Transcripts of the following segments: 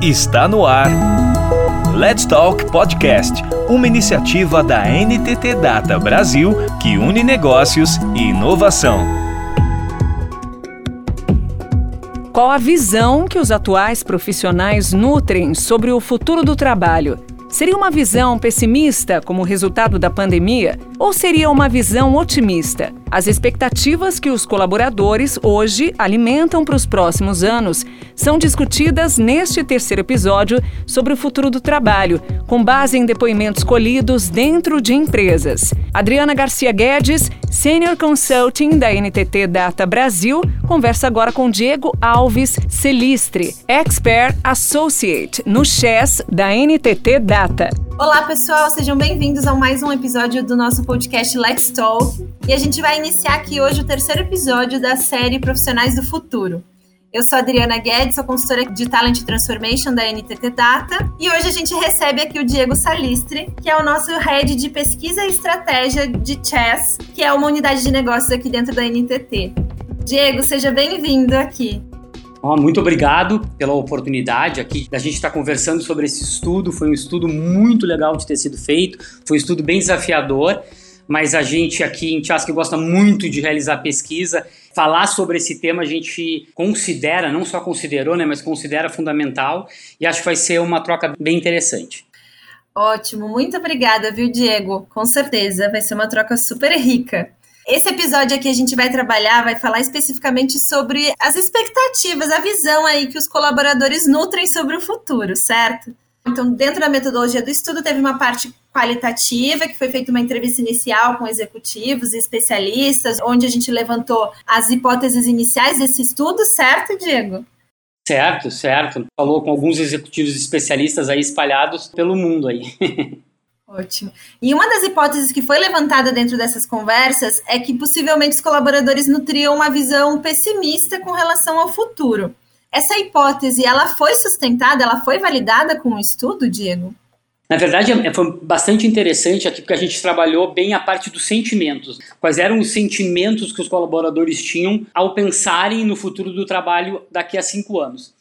Está no ar. Let's Talk Podcast, uma iniciativa da NTT Data Brasil que une negócios e inovação. Qual a visão que os atuais profissionais nutrem sobre o futuro do trabalho? Seria uma visão pessimista como resultado da pandemia ou seria uma visão otimista? As expectativas que os colaboradores hoje alimentam para os próximos anos são discutidas neste terceiro episódio sobre o futuro do trabalho, com base em depoimentos colhidos dentro de empresas. Adriana Garcia Guedes, Senior Consulting da NTT Data Brasil, conversa agora com Diego Alves Celistre, Expert Associate no Chess da NTT Data. Olá, pessoal, sejam bem-vindos a mais um episódio do nosso podcast Let's Talk. E a gente vai iniciar aqui hoje o terceiro episódio da série Profissionais do Futuro. Eu sou Adriana Guedes, sou consultora de Talent Transformation da NTT Data, e hoje a gente recebe aqui o Diego Salistre, que é o nosso head de pesquisa e estratégia de Chess, que é uma unidade de negócios aqui dentro da NTT. Diego, seja bem-vindo aqui. Muito obrigado pela oportunidade aqui da gente estar conversando sobre esse estudo. Foi um estudo muito legal de ter sido feito, foi um estudo bem desafiador, mas a gente aqui em Tiasca gosta muito de realizar pesquisa. Falar sobre esse tema a gente considera, não só considerou, né, mas considera fundamental e acho que vai ser uma troca bem interessante. Ótimo, muito obrigada, viu, Diego? Com certeza, vai ser uma troca super rica. Esse episódio aqui a gente vai trabalhar, vai falar especificamente sobre as expectativas, a visão aí que os colaboradores nutrem sobre o futuro, certo? Então, dentro da metodologia do estudo, teve uma parte qualitativa, que foi feita uma entrevista inicial com executivos e especialistas, onde a gente levantou as hipóteses iniciais desse estudo, certo, Diego? Certo, certo. Falou com alguns executivos especialistas aí espalhados pelo mundo aí. Ótimo. E uma das hipóteses que foi levantada dentro dessas conversas é que possivelmente os colaboradores nutriam uma visão pessimista com relação ao futuro. Essa hipótese, ela foi sustentada, ela foi validada com o um estudo, Diego? Na verdade, é, foi bastante interessante aqui, porque a gente trabalhou bem a parte dos sentimentos. Quais eram os sentimentos que os colaboradores tinham ao pensarem no futuro do trabalho daqui a cinco anos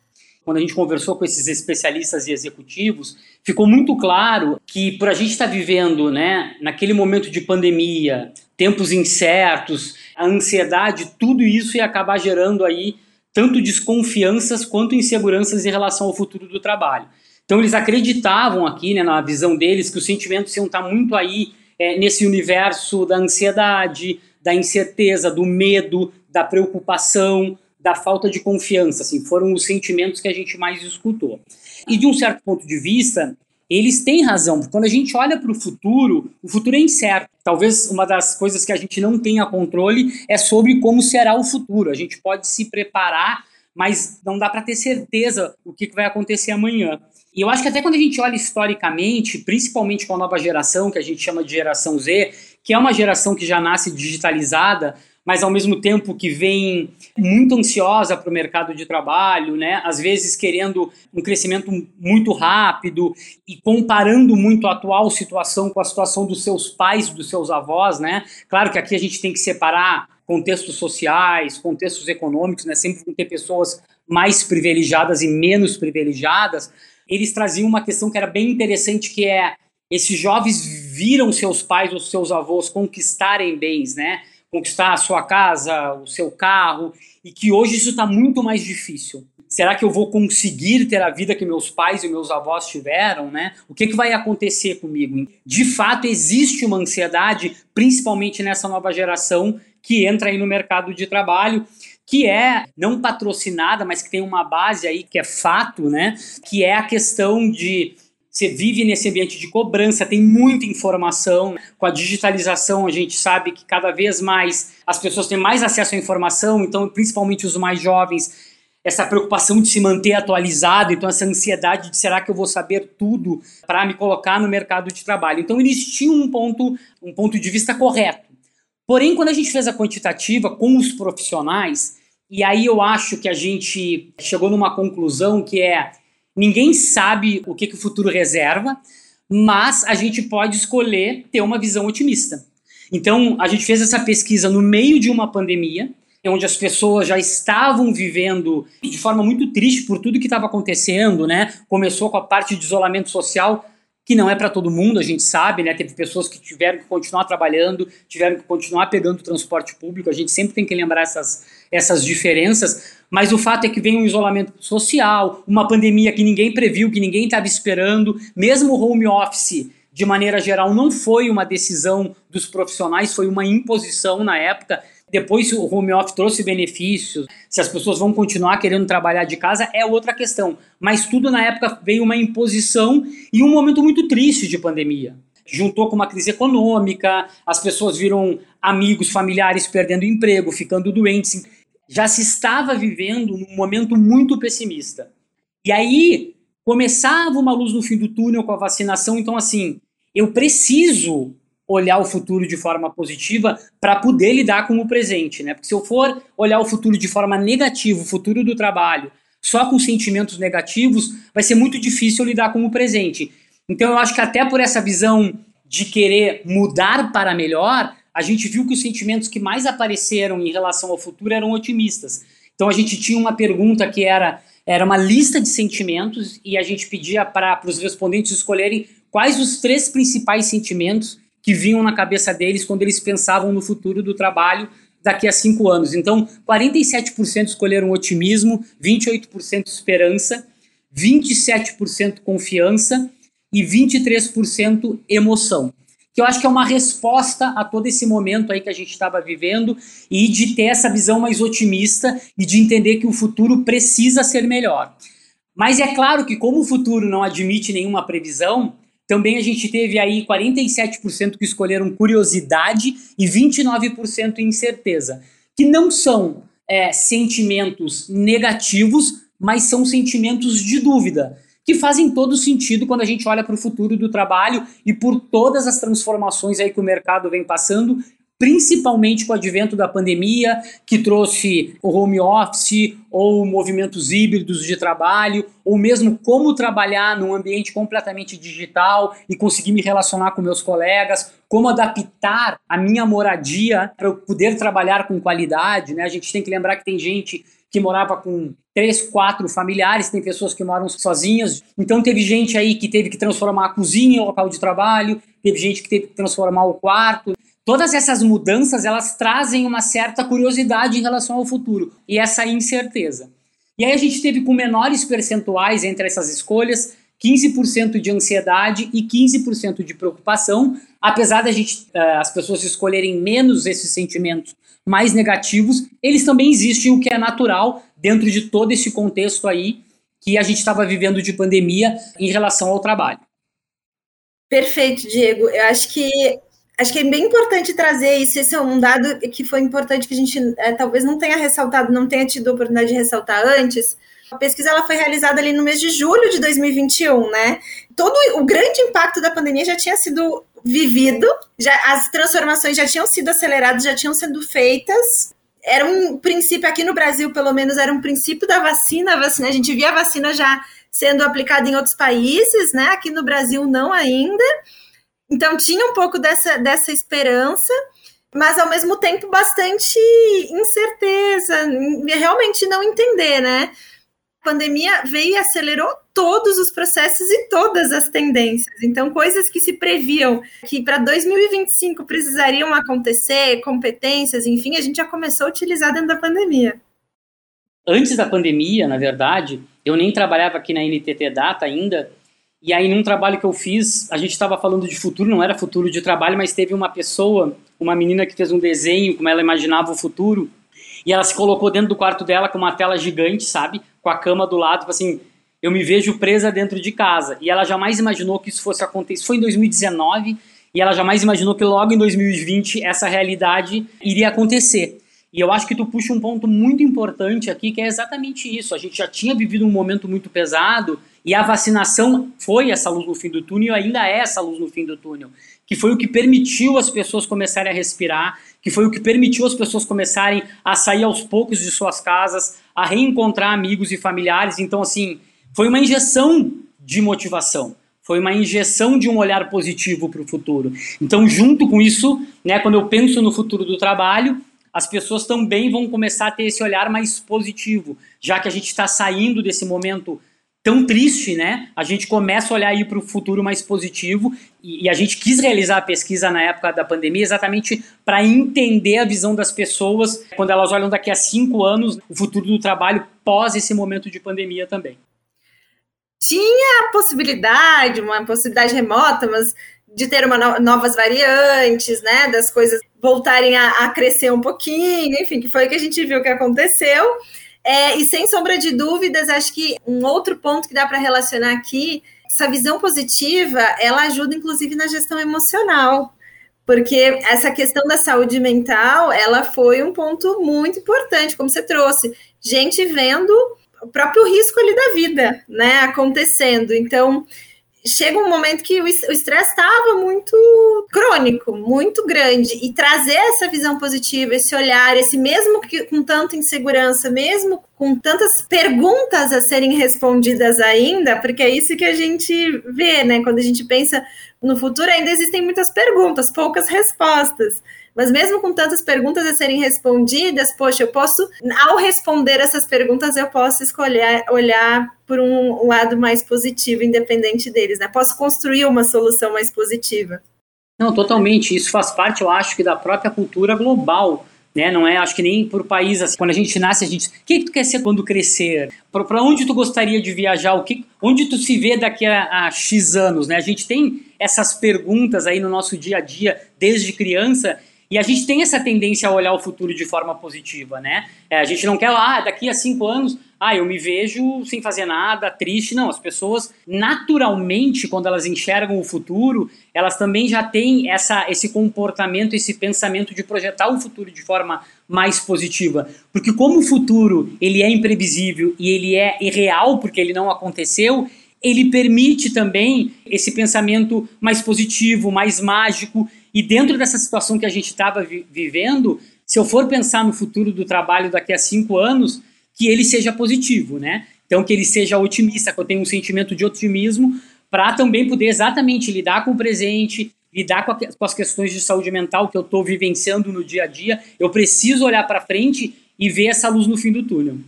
quando a gente conversou com esses especialistas e executivos, ficou muito claro que por a gente estar vivendo, né, naquele momento de pandemia, tempos incertos, a ansiedade, tudo isso ia acabar gerando aí tanto desconfianças quanto inseguranças em relação ao futuro do trabalho. Então eles acreditavam aqui, né, na visão deles, que os sentimentos iam estar muito aí é, nesse universo da ansiedade, da incerteza, do medo, da preocupação, da falta de confiança, assim, foram os sentimentos que a gente mais escutou. E de um certo ponto de vista, eles têm razão, porque quando a gente olha para o futuro, o futuro é incerto. Talvez uma das coisas que a gente não tenha controle é sobre como será o futuro. A gente pode se preparar, mas não dá para ter certeza o que vai acontecer amanhã. E eu acho que até quando a gente olha historicamente, principalmente com a nova geração, que a gente chama de geração Z, que é uma geração que já nasce digitalizada, mas ao mesmo tempo que vem muito ansiosa para o mercado de trabalho, né? Às vezes querendo um crescimento muito rápido e comparando muito a atual situação com a situação dos seus pais, dos seus avós, né? Claro que aqui a gente tem que separar contextos sociais, contextos econômicos, né? Sempre vão ter pessoas mais privilegiadas e menos privilegiadas. Eles traziam uma questão que era bem interessante, que é esses jovens viram seus pais ou seus avós conquistarem bens, né? Conquistar a sua casa, o seu carro, e que hoje isso está muito mais difícil. Será que eu vou conseguir ter a vida que meus pais e meus avós tiveram, né? O que, que vai acontecer comigo? De fato, existe uma ansiedade, principalmente nessa nova geração que entra aí no mercado de trabalho, que é não patrocinada, mas que tem uma base aí que é fato, né? Que é a questão de você vive nesse ambiente de cobrança, tem muita informação. Com a digitalização, a gente sabe que cada vez mais as pessoas têm mais acesso à informação, então, principalmente os mais jovens, essa preocupação de se manter atualizado, então essa ansiedade de será que eu vou saber tudo para me colocar no mercado de trabalho. Então eles tinham um ponto, um ponto de vista correto. Porém, quando a gente fez a quantitativa com os profissionais, e aí eu acho que a gente chegou numa conclusão que é Ninguém sabe o que, que o futuro reserva, mas a gente pode escolher ter uma visão otimista. Então, a gente fez essa pesquisa no meio de uma pandemia, onde as pessoas já estavam vivendo de forma muito triste por tudo que estava acontecendo, né? Começou com a parte de isolamento social, que não é para todo mundo, a gente sabe, né? Teve pessoas que tiveram que continuar trabalhando, tiveram que continuar pegando transporte público, a gente sempre tem que lembrar essas, essas diferenças, mas o fato é que vem um isolamento social, uma pandemia que ninguém previu, que ninguém estava esperando, mesmo o home office de maneira geral, não foi uma decisão dos profissionais, foi uma imposição na época. Depois, o home office trouxe benefícios. Se as pessoas vão continuar querendo trabalhar de casa, é outra questão. Mas tudo na época veio uma imposição e um momento muito triste de pandemia. Juntou com uma crise econômica, as pessoas viram amigos, familiares perdendo emprego, ficando doentes. Já se estava vivendo num momento muito pessimista. E aí começava uma luz no fim do túnel com a vacinação. Então, assim, eu preciso olhar o futuro de forma positiva para poder lidar com o presente, né? Porque se eu for olhar o futuro de forma negativa, o futuro do trabalho, só com sentimentos negativos, vai ser muito difícil lidar com o presente. Então eu acho que até por essa visão de querer mudar para melhor, a gente viu que os sentimentos que mais apareceram em relação ao futuro eram otimistas. Então a gente tinha uma pergunta que era era uma lista de sentimentos e a gente pedia para os respondentes escolherem quais os três principais sentimentos que vinham na cabeça deles quando eles pensavam no futuro do trabalho daqui a cinco anos. Então, 47% escolheram otimismo, 28% esperança, 27% confiança e 23% emoção. Que eu acho que é uma resposta a todo esse momento aí que a gente estava vivendo e de ter essa visão mais otimista e de entender que o futuro precisa ser melhor. Mas é claro que, como o futuro não admite nenhuma previsão, também a gente teve aí 47% que escolheram curiosidade e 29% incerteza, que não são é, sentimentos negativos, mas são sentimentos de dúvida, que fazem todo sentido quando a gente olha para o futuro do trabalho e por todas as transformações aí que o mercado vem passando principalmente com o advento da pandemia, que trouxe o home office ou movimentos híbridos de trabalho, ou mesmo como trabalhar num ambiente completamente digital e conseguir me relacionar com meus colegas, como adaptar a minha moradia para eu poder trabalhar com qualidade, né? A gente tem que lembrar que tem gente que morava com três, quatro familiares, tem pessoas que moram sozinhas. Então teve gente aí que teve que transformar a cozinha em local de trabalho, teve gente que teve que transformar o quarto todas essas mudanças elas trazem uma certa curiosidade em relação ao futuro e essa incerteza. E aí a gente teve com menores percentuais entre essas escolhas, 15% de ansiedade e 15% de preocupação, apesar da gente uh, as pessoas escolherem menos esses sentimentos mais negativos, eles também existem o que é natural dentro de todo esse contexto aí que a gente estava vivendo de pandemia em relação ao trabalho. Perfeito, Diego. Eu acho que acho que é bem importante trazer isso. Esse é um dado que foi importante que a gente é, talvez não tenha ressaltado, não tenha tido a oportunidade de ressaltar antes. A pesquisa ela foi realizada ali no mês de julho de 2021, né? Todo o grande impacto da pandemia já tinha sido vivido, já as transformações já tinham sido aceleradas, já tinham sido feitas. Era um princípio aqui no Brasil, pelo menos, era um princípio da vacina. A vacina, a gente via a vacina já sendo aplicada em outros países, né? Aqui no Brasil não ainda. Então tinha um pouco dessa, dessa esperança, mas ao mesmo tempo bastante incerteza, realmente não entender, né? A pandemia veio e acelerou todos os processos e todas as tendências. Então, coisas que se previam que para 2025 precisariam acontecer, competências, enfim, a gente já começou a utilizar dentro da pandemia. Antes da pandemia, na verdade, eu nem trabalhava aqui na NTT Data ainda, e aí, num trabalho que eu fiz, a gente estava falando de futuro, não era futuro de trabalho, mas teve uma pessoa, uma menina que fez um desenho, como ela imaginava o futuro, e ela se colocou dentro do quarto dela com uma tela gigante, sabe? Com a cama do lado, tipo assim, eu me vejo presa dentro de casa. E ela jamais imaginou que isso fosse acontecer. Foi em 2019, e ela jamais imaginou que logo em 2020 essa realidade iria acontecer. E eu acho que tu puxa um ponto muito importante aqui, que é exatamente isso. A gente já tinha vivido um momento muito pesado e a vacinação foi essa luz no fim do túnel e ainda é essa luz no fim do túnel, que foi o que permitiu as pessoas começarem a respirar, que foi o que permitiu as pessoas começarem a sair aos poucos de suas casas, a reencontrar amigos e familiares. Então, assim, foi uma injeção de motivação. Foi uma injeção de um olhar positivo para o futuro. Então, junto com isso, né, quando eu penso no futuro do trabalho, as pessoas também vão começar a ter esse olhar mais positivo, já que a gente está saindo desse momento tão triste, né? A gente começa a olhar aí para o futuro mais positivo e, e, a gente quis realizar a pesquisa na época da pandemia exatamente para entender a visão das pessoas quando elas olham daqui a cinco anos o futuro do trabalho pós esse momento de pandemia também. Tinha a possibilidade, uma possibilidade remota, mas de ter uma no novas variantes, né? Das coisas voltarem a, a crescer um pouquinho, enfim, que foi o que a gente viu que aconteceu. É, e sem sombra de dúvidas, acho que um outro ponto que dá para relacionar aqui, essa visão positiva, ela ajuda inclusive na gestão emocional, porque essa questão da saúde mental, ela foi um ponto muito importante, como você trouxe, gente vendo o próprio risco ali da vida, né, acontecendo. Então, chega um momento que o estresse estava muito crônico, muito grande, e trazer essa visão positiva, esse olhar, esse mesmo que com tanta insegurança, mesmo com tantas perguntas a serem respondidas ainda, porque é isso que a gente vê, né? Quando a gente pensa no futuro, ainda existem muitas perguntas, poucas respostas. Mas mesmo com tantas perguntas a serem respondidas, poxa, eu posso, ao responder essas perguntas, eu posso escolher olhar por um lado mais positivo, independente deles, né? Posso construir uma solução mais positiva. Não, totalmente. Isso faz parte, eu acho, que da própria cultura global. Né? Não é, acho que nem por país assim. Quando a gente nasce, a gente. O que, que tu quer ser quando crescer? Para onde tu gostaria de viajar? O que, onde tu se vê daqui a, a X anos? Né? A gente tem essas perguntas aí no nosso dia a dia, desde criança, e a gente tem essa tendência a olhar o futuro de forma positiva, né? É, a gente não quer, ah, daqui a cinco anos, ah, eu me vejo sem fazer nada, triste. Não, as pessoas, naturalmente, quando elas enxergam o futuro, elas também já têm essa, esse comportamento, esse pensamento de projetar o futuro de forma mais positiva. Porque como o futuro, ele é imprevisível e ele é irreal porque ele não aconteceu, ele permite também esse pensamento mais positivo, mais mágico, e dentro dessa situação que a gente estava vi vivendo, se eu for pensar no futuro do trabalho daqui a cinco anos, que ele seja positivo, né? Então, que ele seja otimista, que eu tenha um sentimento de otimismo, para também poder exatamente lidar com o presente, lidar com, a, com as questões de saúde mental que eu estou vivenciando no dia a dia. Eu preciso olhar para frente e ver essa luz no fim do túnel.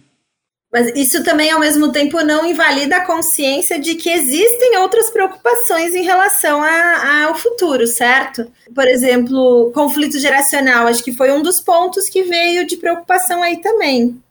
Mas isso também, ao mesmo tempo, não invalida a consciência de que existem outras preocupações em relação a, ao futuro, certo? Por exemplo, conflito geracional, acho que foi um dos pontos que veio de preocupação aí também.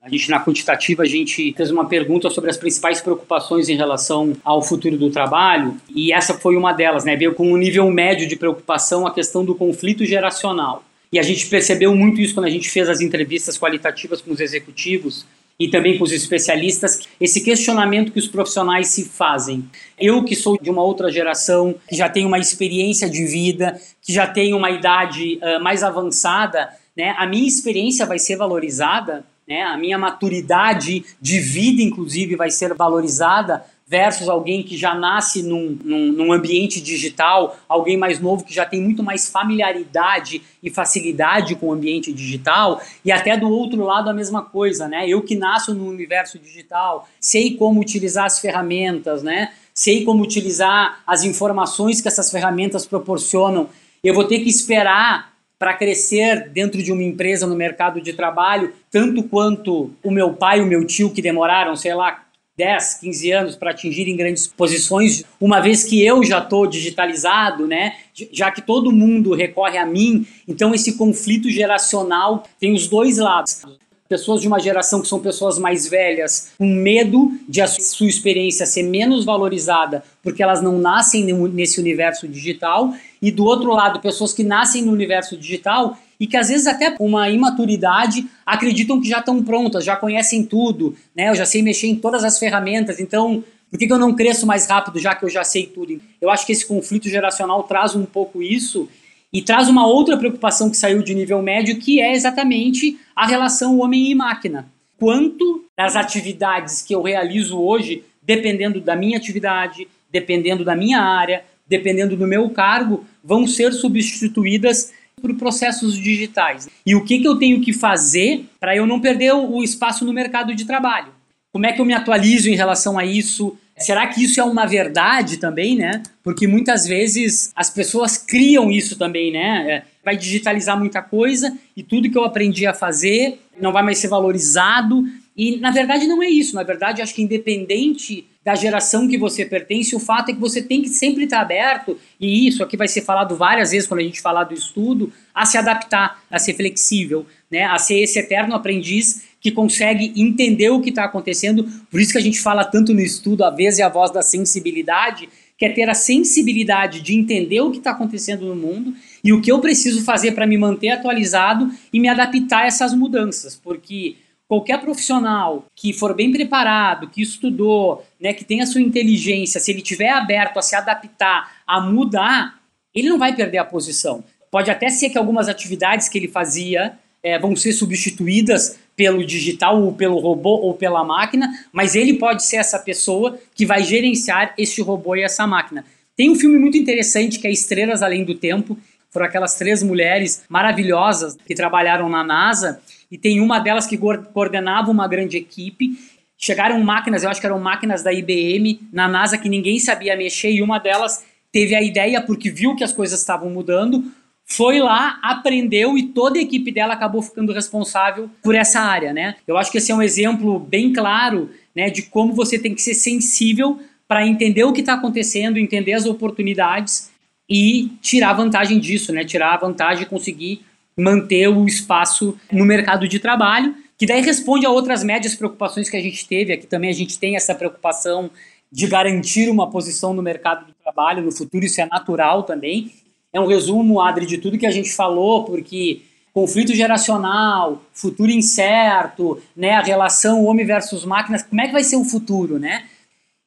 A gente, na quantitativa, a gente fez uma pergunta sobre as principais preocupações em relação ao futuro do trabalho, e essa foi uma delas, né? Veio com um nível médio de preocupação a questão do conflito geracional. E a gente percebeu muito isso quando a gente fez as entrevistas qualitativas com os executivos, e também com os especialistas, esse questionamento que os profissionais se fazem. Eu, que sou de uma outra geração, que já tenho uma experiência de vida, que já tenho uma idade uh, mais avançada, né, a minha experiência vai ser valorizada, né, a minha maturidade de vida, inclusive, vai ser valorizada versus alguém que já nasce num, num, num, ambiente digital, alguém mais novo que já tem muito mais familiaridade e facilidade com o ambiente digital, e até do outro lado a mesma coisa, né? Eu que nasço no universo digital, sei como utilizar as ferramentas, né? Sei como utilizar as informações que essas ferramentas proporcionam. Eu vou ter que esperar para crescer dentro de uma empresa no mercado de trabalho, tanto quanto o meu pai e o meu tio que demoraram, sei lá, 10, 15 anos para atingirem grandes posições, uma vez que eu já estou digitalizado, né? Já que todo mundo recorre a mim, então esse conflito geracional tem os dois lados. Pessoas de uma geração que são pessoas mais velhas, com medo de a sua experiência ser menos valorizada, porque elas não nascem nesse universo digital, e do outro lado, pessoas que nascem no universo digital e que às vezes até uma imaturidade acreditam que já estão prontas, já conhecem tudo, né? Eu já sei mexer em todas as ferramentas, então por que, que eu não cresço mais rápido já que eu já sei tudo? Eu acho que esse conflito geracional traz um pouco isso e traz uma outra preocupação que saiu de nível médio, que é exatamente a relação homem e máquina. Quanto das atividades que eu realizo hoje, dependendo da minha atividade, dependendo da minha área, dependendo do meu cargo, vão ser substituídas por processos digitais. E o que, que eu tenho que fazer para eu não perder o espaço no mercado de trabalho? Como é que eu me atualizo em relação a isso? Será que isso é uma verdade também, né? Porque muitas vezes as pessoas criam isso também, né? É, vai digitalizar muita coisa e tudo que eu aprendi a fazer não vai mais ser valorizado. E na verdade não é isso. Na verdade, acho que independente da geração que você pertence, o fato é que você tem que sempre estar aberto, e isso aqui vai ser falado várias vezes quando a gente falar do estudo, a se adaptar, a ser flexível, né? a ser esse eterno aprendiz que consegue entender o que está acontecendo. Por isso que a gente fala tanto no estudo, a vez e a voz da sensibilidade, que é ter a sensibilidade de entender o que está acontecendo no mundo e o que eu preciso fazer para me manter atualizado e me adaptar a essas mudanças, porque qualquer profissional que for bem preparado, que estudou, né, que tenha sua inteligência, se ele tiver aberto a se adaptar, a mudar, ele não vai perder a posição. Pode até ser que algumas atividades que ele fazia é, vão ser substituídas pelo digital ou pelo robô ou pela máquina, mas ele pode ser essa pessoa que vai gerenciar este robô e essa máquina. Tem um filme muito interessante que é Estrelas Além do Tempo. Foram aquelas três mulheres maravilhosas que trabalharam na NASA e tem uma delas que coordenava uma grande equipe. Chegaram máquinas, eu acho que eram máquinas da IBM na NASA que ninguém sabia mexer e uma delas teve a ideia porque viu que as coisas estavam mudando, foi lá, aprendeu e toda a equipe dela acabou ficando responsável por essa área, né? Eu acho que esse é um exemplo bem claro, né, de como você tem que ser sensível para entender o que está acontecendo, entender as oportunidades e tirar vantagem disso, né? Tirar a vantagem e conseguir manter o espaço no mercado de trabalho, que daí responde a outras médias preocupações que a gente teve. Aqui também a gente tem essa preocupação de garantir uma posição no mercado de trabalho no futuro, isso é natural também é um resumo, Adri, de tudo que a gente falou, porque conflito geracional, futuro incerto, né, a relação homem versus máquinas, como é que vai ser o futuro, né?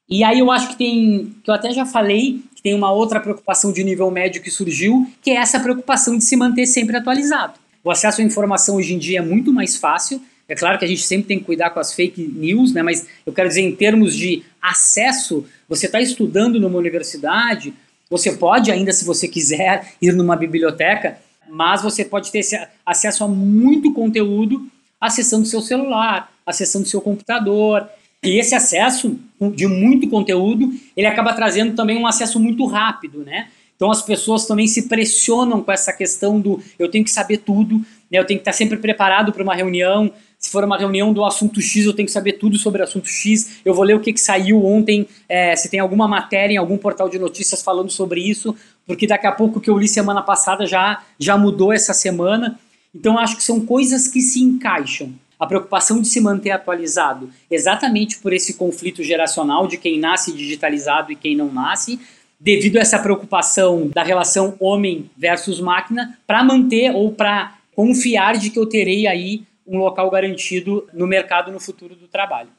E aí eu acho que tem, que eu até já falei, tem uma outra preocupação de nível médio que surgiu, que é essa preocupação de se manter sempre atualizado. O acesso à informação hoje em dia é muito mais fácil. É claro que a gente sempre tem que cuidar com as fake news, né? Mas eu quero dizer, em termos de acesso, você está estudando numa universidade, você pode ainda, se você quiser, ir numa biblioteca, mas você pode ter acesso a muito conteúdo acessando seu celular, acessando seu computador. E esse acesso de muito conteúdo, ele acaba trazendo também um acesso muito rápido, né? Então as pessoas também se pressionam com essa questão do eu tenho que saber tudo, né? eu tenho que estar sempre preparado para uma reunião, se for uma reunião do assunto X, eu tenho que saber tudo sobre o assunto X. Eu vou ler o que, que saiu ontem, é, se tem alguma matéria em algum portal de notícias falando sobre isso, porque daqui a pouco o que eu li semana passada já, já mudou essa semana. Então, acho que são coisas que se encaixam. A preocupação de se manter atualizado, exatamente por esse conflito geracional de quem nasce digitalizado e quem não nasce, devido a essa preocupação da relação homem versus máquina, para manter ou para confiar de que eu terei aí um local garantido no mercado no futuro do trabalho.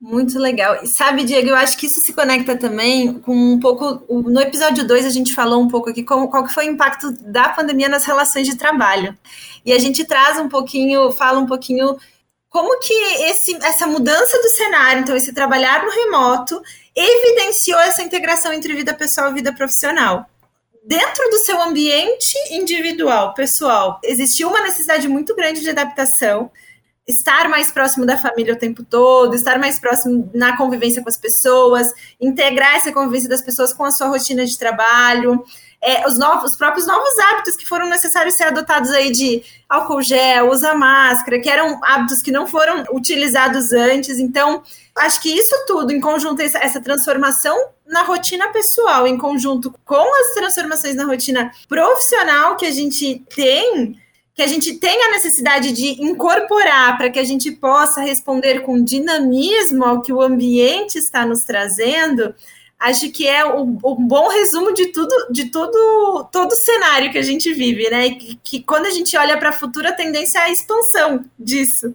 Muito legal. E sabe, Diego, eu acho que isso se conecta também com um pouco. No episódio 2, a gente falou um pouco aqui como, qual que foi o impacto da pandemia nas relações de trabalho. E a gente traz um pouquinho, fala um pouquinho como que esse, essa mudança do cenário, então, esse trabalhar no remoto, evidenciou essa integração entre vida pessoal e vida profissional dentro do seu ambiente individual, pessoal, existiu uma necessidade muito grande de adaptação, estar mais próximo da família o tempo todo, estar mais próximo na convivência com as pessoas, integrar essa convivência das pessoas com a sua rotina de trabalho é, os, novos, os próprios novos hábitos que foram necessários ser adotados aí de álcool gel, usar máscara, que eram hábitos que não foram utilizados antes. Então, acho que isso tudo, em conjunto, essa, essa transformação na rotina pessoal, em conjunto com as transformações na rotina profissional que a gente tem, que a gente tem a necessidade de incorporar para que a gente possa responder com dinamismo ao que o ambiente está nos trazendo, acho que é o, o, bom resumo de tudo, de tudo, todo o cenário que a gente vive, né? Que, que quando a gente olha para a futura tendência é a expansão disso.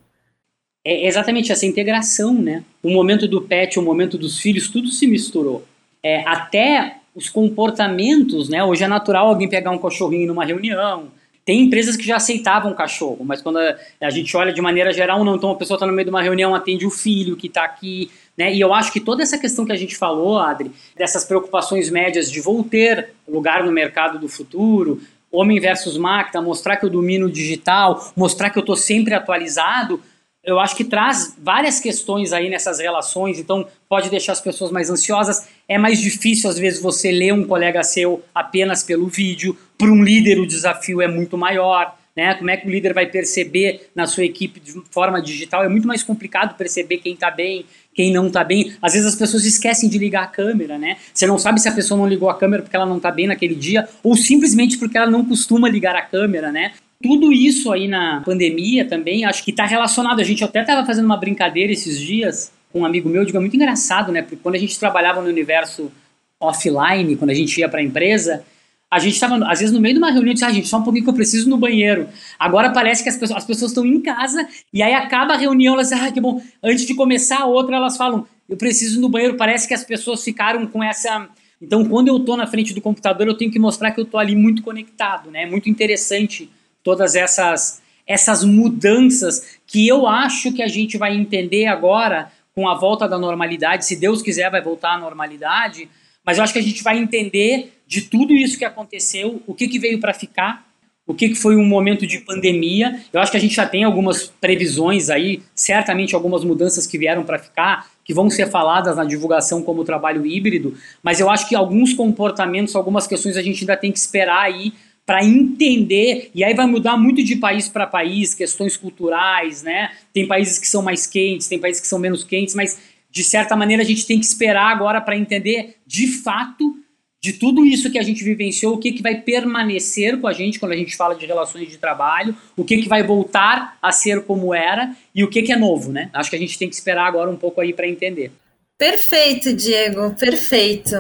É exatamente essa integração, né? O momento do pet, o momento dos filhos, tudo se misturou. É, até os comportamentos, né? Hoje é natural alguém pegar um cachorrinho numa reunião. Tem empresas que já aceitavam cachorro, mas quando a, a gente olha de maneira geral, não. Então a pessoa está no meio de uma reunião, atende o filho que está aqui, né? E eu acho que toda essa questão que a gente falou, Adri, dessas preocupações médias de vou ter lugar no mercado do futuro, homem versus máquina, mostrar que eu domino o digital, mostrar que eu estou sempre atualizado, eu acho que traz várias questões aí nessas relações, então pode deixar as pessoas mais ansiosas. É mais difícil, às vezes, você ler um colega seu apenas pelo vídeo. Para um líder, o desafio é muito maior. Né? Como é que o líder vai perceber na sua equipe de forma digital? É muito mais complicado perceber quem está bem, quem não está bem. Às vezes as pessoas esquecem de ligar a câmera, né? Você não sabe se a pessoa não ligou a câmera porque ela não está bem naquele dia ou simplesmente porque ela não costuma ligar a câmera, né? Tudo isso aí na pandemia também, acho que está relacionado. A gente até estava fazendo uma brincadeira esses dias com um amigo meu, digo, é muito engraçado, né? Porque quando a gente trabalhava no universo offline, quando a gente ia para a empresa, a gente estava, às vezes, no meio de uma reunião, disse, ah, gente, só um pouquinho que eu preciso no banheiro. Agora parece que as pessoas, as pessoas estão em casa e aí acaba a reunião, elas dizem, ah, que bom. Antes de começar a outra, elas falam, eu preciso no banheiro. Parece que as pessoas ficaram com essa. Então, quando eu estou na frente do computador, eu tenho que mostrar que eu estou ali muito conectado, né? É muito interessante todas essas, essas mudanças que eu acho que a gente vai entender agora com a volta da normalidade. Se Deus quiser, vai voltar à normalidade. Mas eu acho que a gente vai entender de tudo isso que aconteceu, o que, que veio para ficar, o que, que foi um momento de pandemia. Eu acho que a gente já tem algumas previsões aí, certamente algumas mudanças que vieram para ficar, que vão ser faladas na divulgação como trabalho híbrido, mas eu acho que alguns comportamentos, algumas questões a gente ainda tem que esperar aí para entender, e aí vai mudar muito de país para país, questões culturais, né? Tem países que são mais quentes, tem países que são menos quentes, mas de certa maneira a gente tem que esperar agora para entender de fato de tudo isso que a gente vivenciou, o que, que vai permanecer com a gente quando a gente fala de relações de trabalho, o que, que vai voltar a ser como era e o que, que é novo, né? Acho que a gente tem que esperar agora um pouco aí para entender. Perfeito, Diego, perfeito.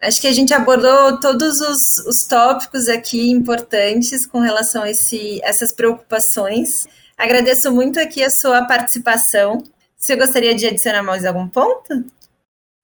Acho que a gente abordou todos os, os tópicos aqui importantes com relação a esse, essas preocupações. Agradeço muito aqui a sua participação. Você gostaria de adicionar mais algum ponto?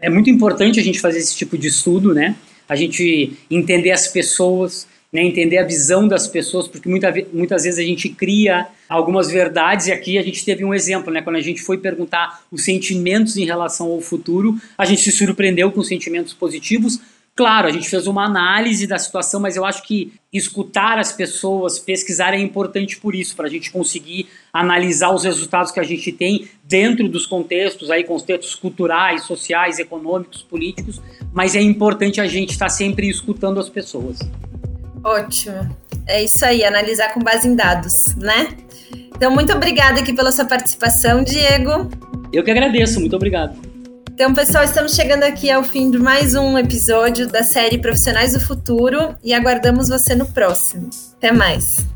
É muito importante a gente fazer esse tipo de estudo, né? A gente entender as pessoas, né, entender a visão das pessoas, porque muita, muitas vezes a gente cria algumas verdades, e aqui a gente teve um exemplo, né, quando a gente foi perguntar os sentimentos em relação ao futuro, a gente se surpreendeu com sentimentos positivos. Claro, a gente fez uma análise da situação, mas eu acho que escutar as pessoas, pesquisar é importante por isso, para a gente conseguir analisar os resultados que a gente tem dentro dos contextos, aí contextos culturais, sociais, econômicos, políticos, mas é importante a gente estar tá sempre escutando as pessoas. Ótimo. É isso aí, analisar com base em dados, né? Então, muito obrigada aqui pela sua participação, Diego. Eu que agradeço, muito obrigado. Então, pessoal, estamos chegando aqui ao fim de mais um episódio da série Profissionais do Futuro e aguardamos você no próximo. Até mais.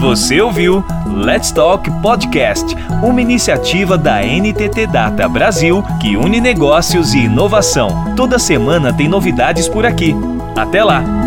Você ouviu Let's Talk Podcast, uma iniciativa da NTT Data Brasil que une negócios e inovação. Toda semana tem novidades por aqui. Até lá!